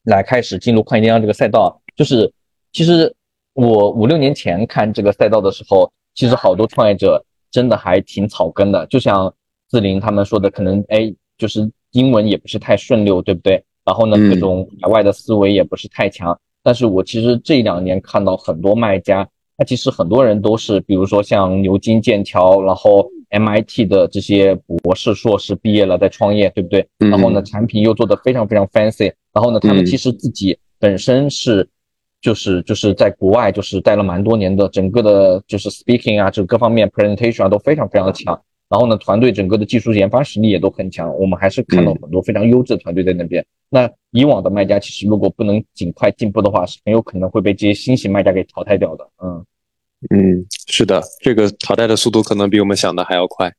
来开始进入跨境电商这个赛道，就是其实我五六年前看这个赛道的时候，其实好多创业者。真的还挺草根的，就像志玲他们说的，可能哎，就是英文也不是太顺溜，对不对？然后呢，各种海外的思维也不是太强。但是我其实这两年看到很多卖家，他其实很多人都是，比如说像牛津、剑桥，然后 MIT 的这些博士、硕士毕业了在创业，对不对？然后呢，产品又做得非常非常 fancy，然后呢，他们其实自己本身是。就是就是在国外就是待了蛮多年的，整个的就是 speaking 啊，这各方面 presentation 啊都非常非常的强。然后呢，团队整个的技术研发实力也都很强。我们还是看到很多非常优质的团队在那边。那以往的卖家其实如果不能尽快进步的话，是很有可能会被这些新型卖家给淘汰掉的。嗯嗯，是的，这个淘汰的速度可能比我们想的还要快。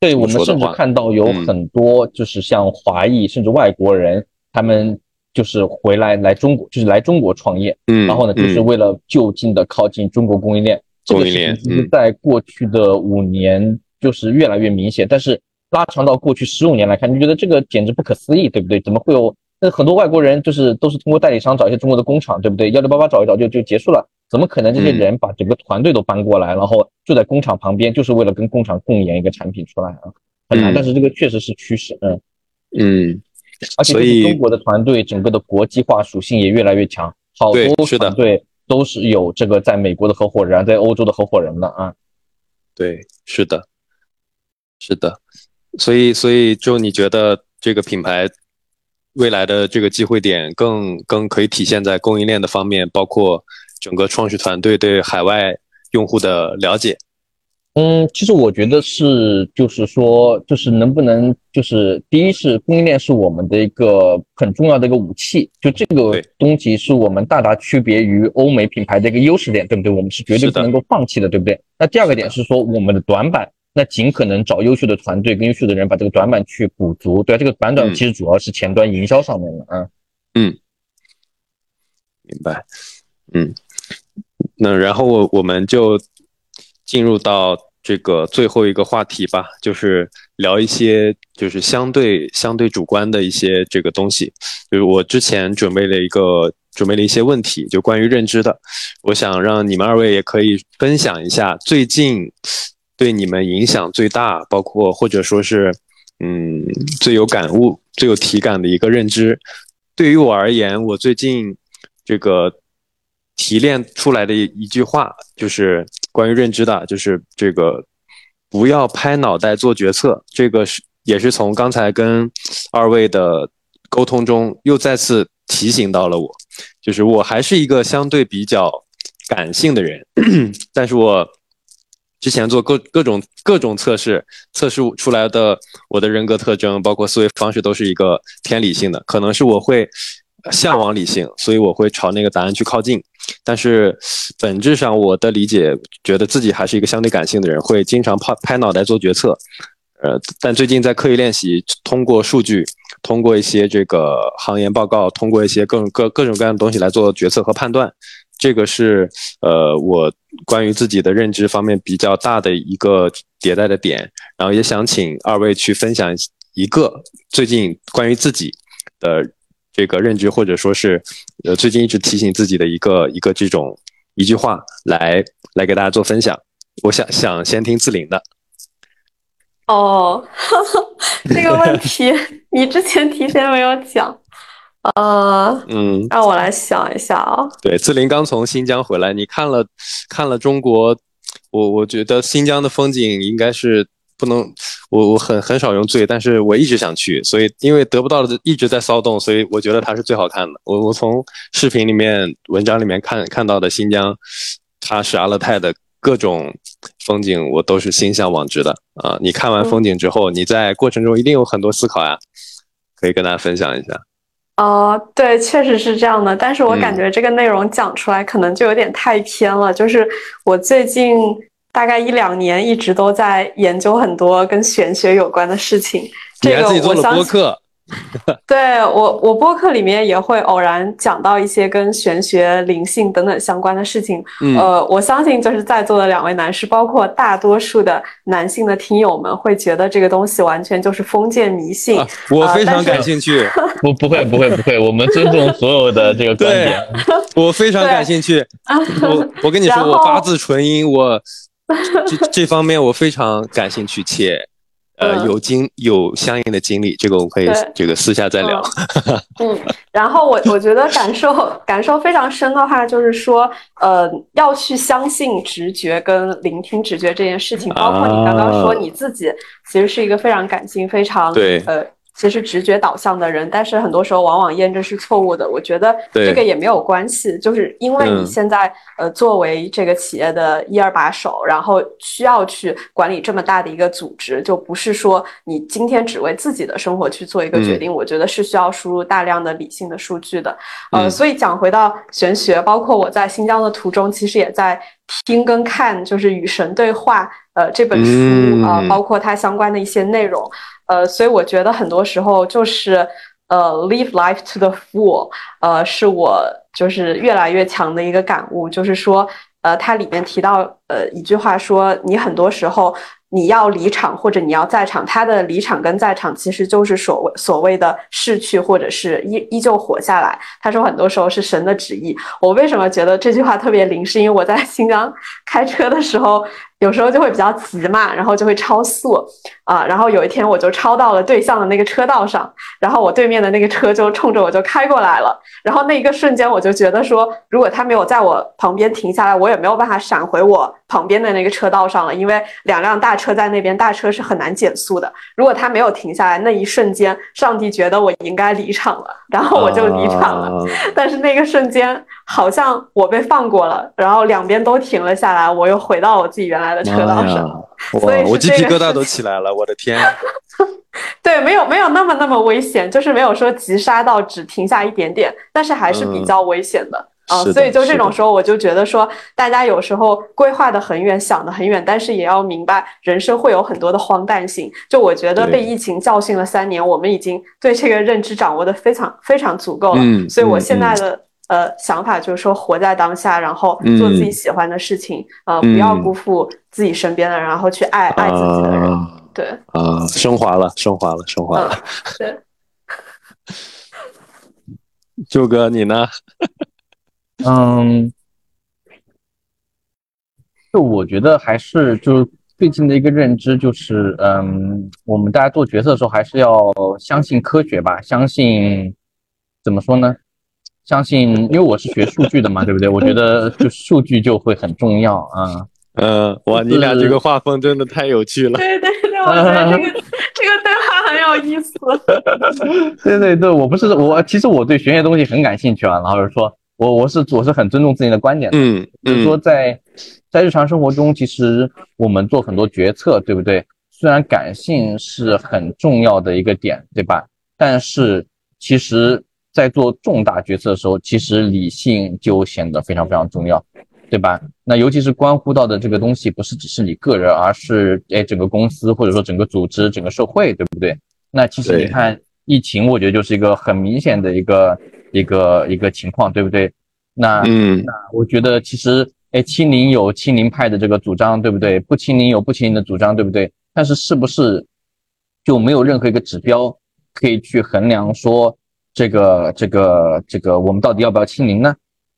对我们甚至看到有很多就是像华裔甚至外国人，他们。就是回来来中国，就是来中国创业，嗯，然后呢，就是为了就近的靠近中国供应链。这个事情在过去的五年就是越来越明显，但是拉长到过去十五年来看，你觉得这个简直不可思议，对不对？怎么会有那很多外国人就是都是通过代理商找一些中国的工厂，对不对？幺六八八找一找就就结束了，怎么可能这些人把整个团队都搬过来，然后就在工厂旁边，就是为了跟工厂共研一个产品出来啊？很难，但是这个确实是趋势，嗯嗯。而且中国的团队整个的国际化属性也越来越强，好多团队都是有这个在美国的合伙人，在欧洲的合伙人的啊。对，是的，是的。所以，所以就你觉得这个品牌未来的这个机会点更更可以体现在供应链的方面，包括整个创始团队对海外用户的了解。嗯，其实我觉得是，就是说，就是能不能，就是第一是供应链是我们的一个很重要的一个武器，就这个东西是我们大大区别于欧美品牌的一个优势点，对不对？我们是绝对不能够放弃的，对不对？那第二个点是说我们的短板，那尽可能找优秀的团队跟优秀的人把这个短板去补足，对啊这个短板其实主要是前端营销上面的，啊嗯，明白，嗯，那然后我我们就。进入到这个最后一个话题吧，就是聊一些就是相对相对主观的一些这个东西。就是我之前准备了一个准备了一些问题，就关于认知的。我想让你们二位也可以分享一下最近对你们影响最大，包括或者说是嗯最有感悟、最有体感的一个认知。对于我而言，我最近这个提炼出来的一一句话就是。关于认知的，就是这个不要拍脑袋做决策。这个是也是从刚才跟二位的沟通中又再次提醒到了我，就是我还是一个相对比较感性的人，[coughs] 但是我之前做各各种各种测试，测试出来的我的人格特征，包括思维方式，都是一个偏理性的，可能是我会。向往理性，所以我会朝那个答案去靠近。但是本质上，我的理解觉得自己还是一个相对感性的人，会经常拍拍脑袋做决策。呃，但最近在刻意练习，通过数据，通过一些这个行业报告，通过一些各种各各种各样的东西来做决策和判断。这个是呃我关于自己的认知方面比较大的一个迭代的点。然后也想请二位去分享一个最近关于自己的。这个认知，或者说是，呃，最近一直提醒自己的一个一个这种一句话，来来给大家做分享。我想想先听自林的。哦，[laughs] 这个问题 [laughs] 你之前提前没有讲，呃，嗯，让我来想一下啊。对，自林刚从新疆回来，你看了看了中国，我我觉得新疆的风景应该是。不能，我我很很少用最，但是我一直想去，所以因为得不到的一直在骚动，所以我觉得它是最好看的。我我从视频里面、文章里面看看到的新疆，它是阿勒泰的各种风景，我都是心向往之的啊！你看完风景之后，你在过程中一定有很多思考呀，可以跟大家分享一下。哦，对，确实是这样的，但是我感觉这个内容讲出来可能就有点太偏了。就是我最近大概一两年一直都在研究很多跟玄学有关的事情。你还自己做了播客。[laughs] 对我，我播客里面也会偶然讲到一些跟玄学、灵性等等相关的事情。呃，我相信就是在座的两位男士，包括大多数的男性的听友们，会觉得这个东西完全就是封建迷信。我非常感兴趣。[laughs] 不，不会，不会，不会。我们尊重所有的这个观点。[laughs] 我非常感兴趣。我我跟你说，我八字纯阴，我这这方面我非常感兴趣，且。呃，有经有相应的经历，这个我们可以这个私下再聊。嗯，[laughs] 然后我我觉得感受感受非常深的话，就是说，呃，要去相信直觉跟聆听直觉这件事情，包括你刚刚说你自己其实是一个非常感性、非常对呃。其实直觉导向的人，但是很多时候往往验证是错误的。我觉得这个也没有关系，就是因为你现在呃作为这个企业的一二把手，然后需要去管理这么大的一个组织，就不是说你今天只为自己的生活去做一个决定。我觉得是需要输入大量的理性的数据的。呃，所以讲回到玄学，包括我在新疆的途中，其实也在听跟看，就是《与神对话》呃这本书啊，包括它相关的一些内容。呃，所以我觉得很多时候就是，呃，live life to the full，呃，是我就是越来越强的一个感悟，就是说，呃，它里面提到，呃，一句话说，你很多时候。你要离场或者你要在场，他的离场跟在场其实就是所谓所谓的逝去或者是依依旧活下来。他说很多时候是神的旨意。我为什么觉得这句话特别灵？是因为我在新疆开车的时候，有时候就会比较急嘛，然后就会超速啊。然后有一天我就超到了对向的那个车道上，然后我对面的那个车就冲着我就开过来了。然后那一个瞬间我就觉得说，如果他没有在我旁边停下来，我也没有办法闪回我旁边的那个车道上了，因为两辆大车。在那边，大车是很难减速的。如果他没有停下来，那一瞬间，上帝觉得我应该离场了，然后我就离场了。但是那个瞬间，好像我被放过了，然后两边都停了下来，我又回到我自己原来的车道上。[laughs] 所以我鸡皮疙瘩都起来了，我的天！[laughs] 对，没有没有那么那么危险，就是没有说急刹到只停下一点点，但是还是比较危险的。啊，所以就这种时候，我就觉得说，大家有时候规划的很远，想的很远，但是也要明白，人生会有很多的荒诞性。就我觉得被疫情教训了三年，我们已经对这个认知掌握的非常非常足够了。嗯，所以我现在的呃想法就是说，活在当下，然后做自己喜欢的事情，呃，不要辜负自己身边的人，然后去爱爱自己的人。对，啊，升华了，升华了，升华了。对，[laughs] 舅哥，你呢？嗯，就我觉得还是就最近的一个认知就是，嗯，我们大家做决策的时候还是要相信科学吧，相信怎么说呢？相信，因为我是学数据的嘛，对不对？我觉得就数据就会很重要啊。嗯，哇，你俩这个画风真的太有趣了。对对对，我觉得这个 [laughs] 这个对话很有意思。[laughs] 对对对，我不是我，其实我对玄学东西很感兴趣啊，然后说。我我是我是很尊重自己的观点的，嗯，就是说在在日常生活中，其实我们做很多决策，对不对？虽然感性是很重要的一个点，对吧？但是其实，在做重大决策的时候，其实理性就显得非常非常重要，对吧？那尤其是关乎到的这个东西，不是只是你个人，而是哎整个公司或者说整个组织、整个社会，对不对？那其实你看疫情，我觉得就是一个很明显的一个。一个一个情况，对不对？那嗯，那我觉得其实，哎，清零有清零派的这个主张，对不对？不清零有不清零的主张，对不对？但是是不是就没有任何一个指标可以去衡量说这个这个这个我们到底要不要清零呢？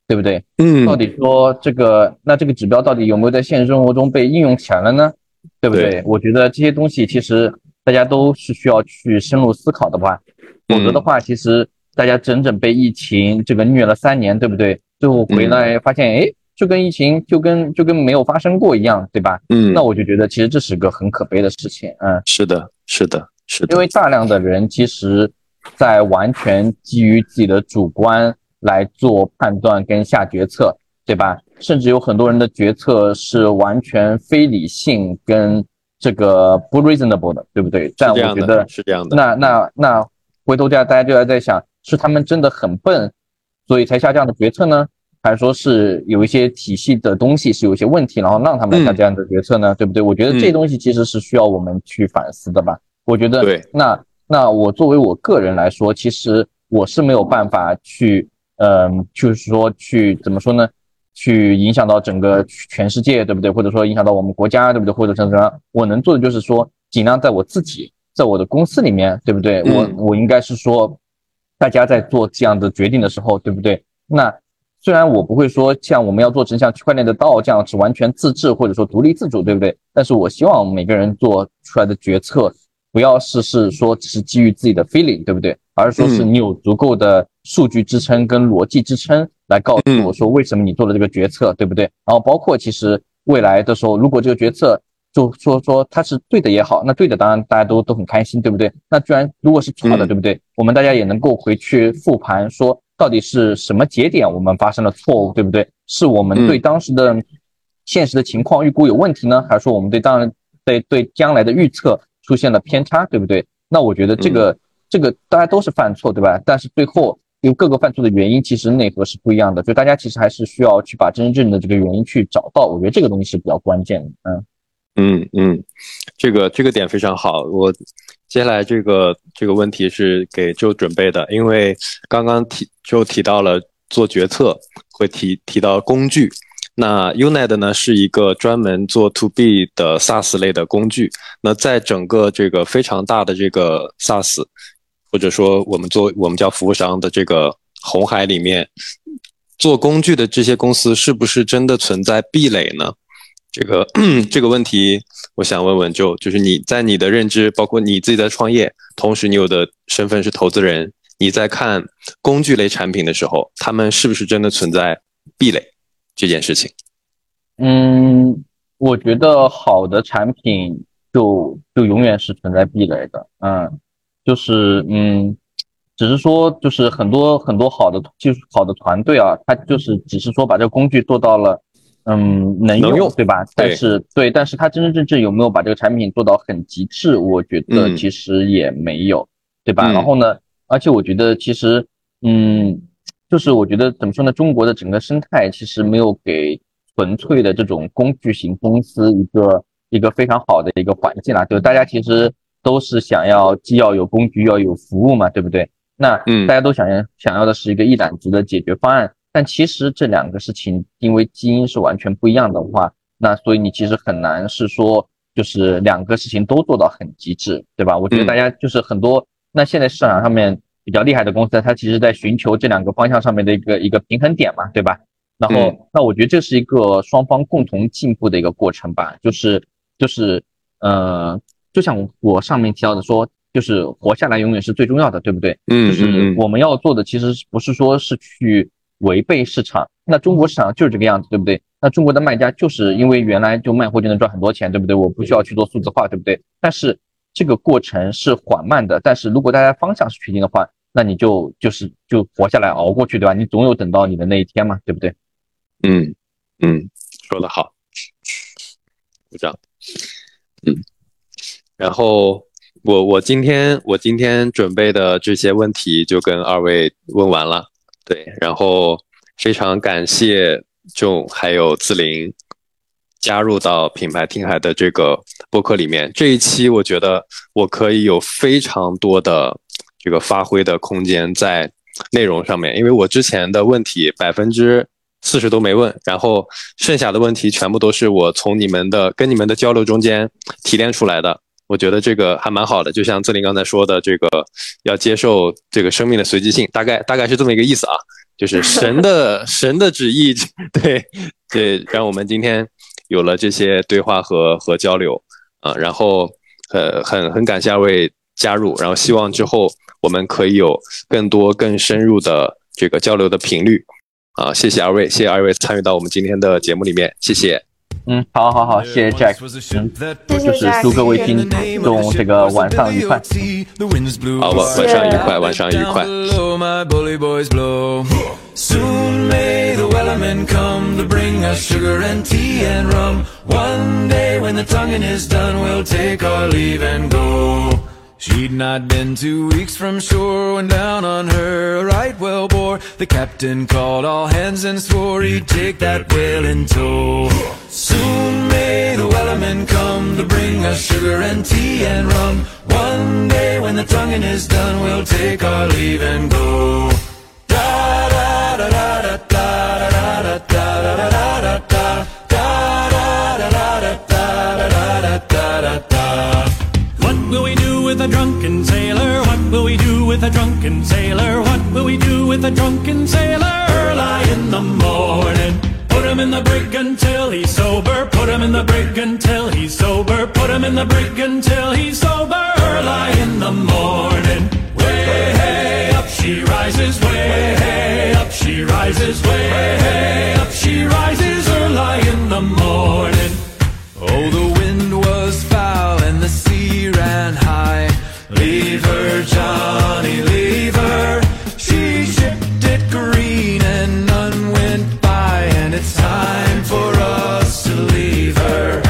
对不对？嗯，到底说这个那这个指标到底有没有在现实生活中被应用起来了呢？对不对？我觉得这些东西其实大家都是需要去深入思考的吧，否则的话，其实。大家整整被疫情这个虐了三年，对不对？最后回来发现，哎，就跟疫情就跟就跟没有发生过一样，对吧？嗯，那我就觉得其实这是个很可悲的事情。嗯，是的，是的，是的，因为大量的人其实，在完全基于自己的主观来做判断跟下决策，对吧？甚至有很多人的决策是完全非理性跟这个不 reasonable 的，对不对？但我觉得是这样的。那那那回头家大家就在在想，是他们真的很笨，所以才下这样的决策呢，还是说是有一些体系的东西是有一些问题，然后让他们下这样的决策呢？对不对？我觉得这东西其实是需要我们去反思的吧。我觉得，对。那那我作为我个人来说，其实我是没有办法去，嗯，就是说去怎么说呢？去影响到整个全世界，对不对？或者说影响到我们国家，对不对？或者怎么样？我能做的就是说，尽量在我自己，在我的公司里面，对不对？我我应该是说，大家在做这样的决定的时候，对不对？那虽然我不会说像我们要做成像区块链的道这样是完全自治或者说独立自主，对不对？但是我希望每个人做出来的决策，不要是是说只是基于自己的 feeling，对不对？而是说是你有足够的数据支撑跟逻辑支撑。来告诉我说为什么你做了这个决策，对不对？然后包括其实未来的时候，如果这个决策就说说它是对的也好，那对的当然大家都都很开心，对不对？那居然如果是错的，对不对？我们大家也能够回去复盘，说到底是什么节点我们发生了错误，对不对？是我们对当时的现实的情况预估有问题呢，还是说我们对当然对对将来的预测出现了偏差，对不对？那我觉得这个这个大家都是犯错，对吧？但是最后。因为各个犯错的原因其实内核是不一样的，就大家其实还是需要去把真正的这个原因去找到。我觉得这个东西是比较关键的。嗯嗯嗯，这个这个点非常好。我接下来这个这个问题是给就准备的，因为刚刚提就提到了做决策会提提到工具。那 Unite 呢是一个专门做 To B 的 SaaS 类的工具。那在整个这个非常大的这个 SaaS。或者说，我们做我们叫服务商的这个红海里面，做工具的这些公司是不是真的存在壁垒呢？这个这个问题，我想问问，就就是你在你的认知，包括你自己在创业，同时你有的身份是投资人，你在看工具类产品的时候，他们是不是真的存在壁垒这件事情？嗯，我觉得好的产品就就永远是存在壁垒的，嗯。就是嗯，只是说就是很多很多好的技术好的团队啊，他就是只是说把这个工具做到了，嗯，能用对吧？但是对，但是它真真正正有没有把这个产品做到很极致？我觉得其实也没有，对吧？然后呢，而且我觉得其实嗯，就是我觉得怎么说呢？中国的整个生态其实没有给纯粹的这种工具型公司一个一个非常好的一个环境啦，就大家其实。都是想要既要有工具，要有服务嘛，对不对？那嗯，大家都想要想要的是一个一揽子的解决方案。但其实这两个事情，因为基因是完全不一样的话，那所以你其实很难是说，就是两个事情都做到很极致，对吧？我觉得大家就是很多，那现在市场上面比较厉害的公司，它其实在寻求这两个方向上面的一个一个平衡点嘛，对吧？然后，那我觉得这是一个双方共同进步的一个过程吧，就是就是呃。就像我上面提到的说，就是活下来永远是最重要的，对不对？嗯，就是我们要做的其实不是说是去违背市场，那中国市场就是这个样子，对不对？那中国的卖家就是因为原来就卖货就能赚很多钱，对不对？我不需要去做数字化，对不对？但是这个过程是缓慢的，但是如果大家方向是确定的话，那你就就是就活下来熬过去，对吧？你总有等到你的那一天嘛，对不对？嗯嗯，说得好，鼓掌，嗯。然后我我今天我今天准备的这些问题就跟二位问完了，对，然后非常感谢仲还有自林加入到品牌听海的这个播客里面。这一期我觉得我可以有非常多的这个发挥的空间在内容上面，因为我之前的问题百分之四十都没问，然后剩下的问题全部都是我从你们的跟你们的交流中间提炼出来的。我觉得这个还蛮好的，就像自林刚才说的，这个要接受这个生命的随机性，大概大概是这么一个意思啊，就是神的 [laughs] 神的旨意，[laughs] 对对，让我们今天有了这些对话和和交流啊，然后呃很很感谢二位加入，然后希望之后我们可以有更多更深入的这个交流的频率。啊，谢谢二位，谢谢二位参与到我们今天的节目里面，谢谢。嗯，好，好，好，谢谢 Jack，嗯，就是祝各位听众这个晚上愉快。好，晚晚上愉快，晚上愉快。 Soon may the wellermen come to bring us sugar and tea and rum. One day when the tonguing is done, we'll take our leave and go. She'd not been two weeks from shore when down on her right well bore. The captain called all hands and swore he'd take that whale in tow. Soon may the wellermen come to bring us sugar and tea and rum. One day when the tonguing is done, we'll take our leave and go. Da da da da da da da da da da da da da with a drunken sailor? What will we do with a drunken sailor? What will we do with a drunken sailor? Early in the morning. Put him in the brig until he's sober. Put him in the brig until he's sober. Put him in the brig until he's sober. Early in the morning. Way up she rises. Way up she rises. Way up she rises. Early in the morning. Oh, the was foul and the sea ran high. Leave her, Johnny, leave her. She shipped it green and none went by, and it's time for us to leave her.